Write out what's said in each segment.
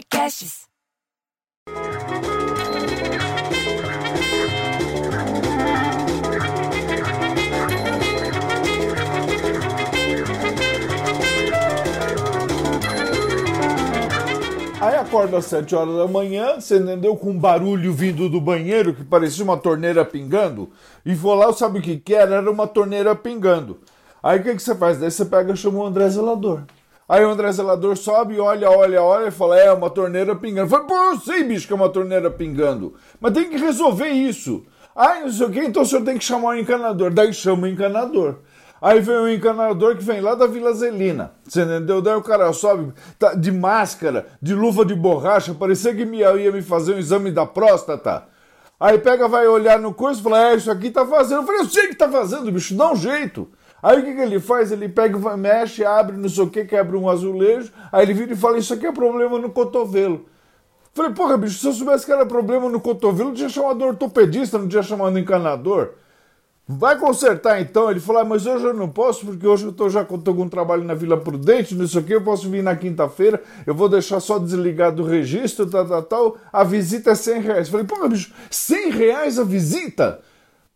Podcasts. Aí acorda às 7 horas da manhã, você entendeu? Com um barulho vindo do banheiro que parecia uma torneira pingando. E vou lá, sabe o que que era? Era uma torneira pingando. Aí o que, que você faz? Daí você pega e chama o André Zelador. Aí o André Zelador sobe, olha, olha, olha e fala: É, uma torneira pingando. Fala, pô, eu sei, bicho, que é uma torneira pingando. Mas tem que resolver isso. Aí não sei o que, então o senhor tem que chamar o encanador. Daí chama o encanador. Aí vem o encanador que vem lá da Vila Zelina. Você entendeu? Daí o cara sobe tá, de máscara, de luva de borracha, parecia que ia, me fazer um exame da próstata. Aí pega, vai olhar no coisa e fala: É, isso aqui tá fazendo. Eu falei: Eu sei que tá fazendo, bicho, dá um jeito. Aí o que, que ele faz? Ele pega, mexe, abre, não sei o que, quebra um azulejo. Aí ele vira e fala: Isso aqui é problema no cotovelo. Falei, porra, bicho, se eu soubesse que era problema no cotovelo, eu tinha chamado ortopedista, não tinha chamado encanador. Vai consertar então? Ele falou, ah, mas hoje eu não posso, porque hoje eu tô, já tô com um trabalho na Vila Prudente, não sei o que, eu posso vir na quinta-feira, eu vou deixar só desligado o registro, tal, tal, tal, a visita é 100 reais. Falei, porra, bicho, 100 reais a visita?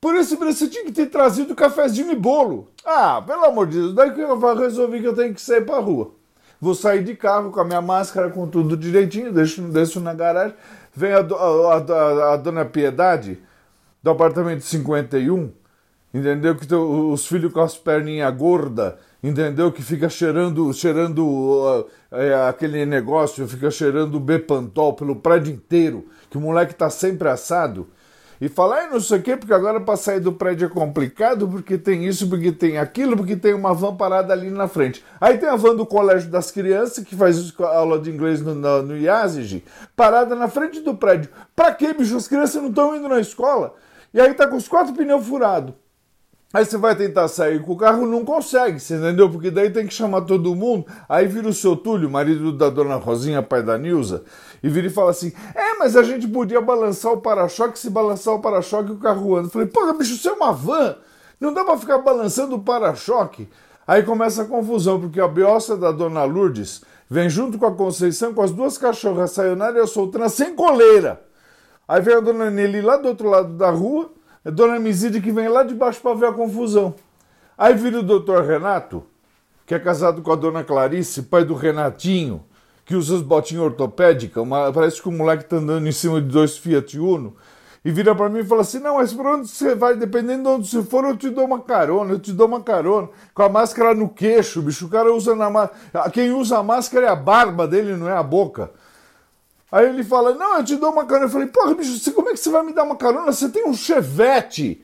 Por esse preço você tinha que ter trazido cafezinho e bolo. Ah, pelo amor de Deus, daí que eu resolvi que eu tenho que sair pra rua. Vou sair de carro com a minha máscara, com tudo direitinho, deixo, deixo na garagem. Vem a, a, a, a dona Piedade, do apartamento 51, entendeu? Que os filhos com as perninhas gordas, entendeu? Que fica cheirando, cheirando uh, é, aquele negócio, fica cheirando Bepantol pelo prédio inteiro, que o moleque tá sempre assado. E falar, ah, não sei o quê, porque agora para sair do prédio é complicado, porque tem isso, porque tem aquilo, porque tem uma van parada ali na frente. Aí tem a van do Colégio das Crianças, que faz aula de inglês no, no, no parada na frente do prédio. Pra quê, bicho? As crianças não estão indo na escola. E aí tá com os quatro pneus furados. Aí você vai tentar sair com o carro, não consegue, você entendeu? Porque daí tem que chamar todo mundo. Aí vira o seu Túlio, marido da dona Rosinha, pai da Nilza, e vira e fala assim: É, mas a gente podia balançar o para-choque, se balançar o para-choque o carro anda. Eu falei: Porra, bicho, isso é uma van, não dá pra ficar balançando o para-choque. Aí começa a confusão, porque a biossa da dona Lourdes vem junto com a Conceição com as duas cachorras, a Sayonara e a Soltana, sem coleira. Aí vem a dona Nelly lá do outro lado da rua é Dona Mizide que vem lá de baixo para ver a confusão. Aí vira o doutor Renato, que é casado com a dona Clarice, pai do Renatinho, que usa as botinhas ortopédicas, uma, parece que o moleque tá andando em cima de dois Fiat Uno, e vira para mim e fala assim: Não, mas para onde você vai? Dependendo de onde você for, eu te dou uma carona, eu te dou uma carona. Com a máscara no queixo, bicho. O cara usa na máscara. Quem usa a máscara é a barba dele, não é a boca. Aí ele fala: Não, eu te dou uma carona. Eu falei: Porra, bicho, você, como é que você vai me dar uma carona? Você tem um chevette.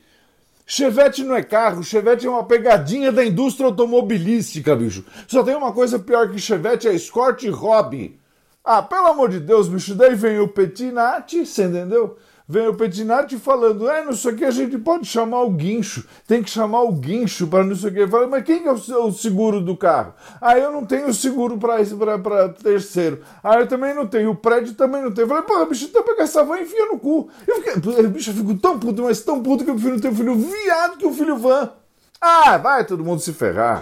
Chevette não é carro, Chevette é uma pegadinha da indústria automobilística, bicho. Só tem uma coisa pior que Chevette, é Escort Hobby. Ah, pelo amor de Deus, bicho, daí vem o Petinati, você entendeu? Vem o Petinati falando, é, não sei o que, a gente pode chamar o guincho, tem que chamar o guincho para não sei o que. Fala, mas quem é o seguro do carro? Ah, eu não tenho seguro para terceiro. Ah, eu também não tenho, o prédio também não tem. Falei, porra, bicho, então pega essa van e enfia no cu. Eu fiquei, bicho, eu fico tão puto, mas tão puto que eu prefiro ter um filho viado que um filho van. Ah, vai todo mundo se ferrar.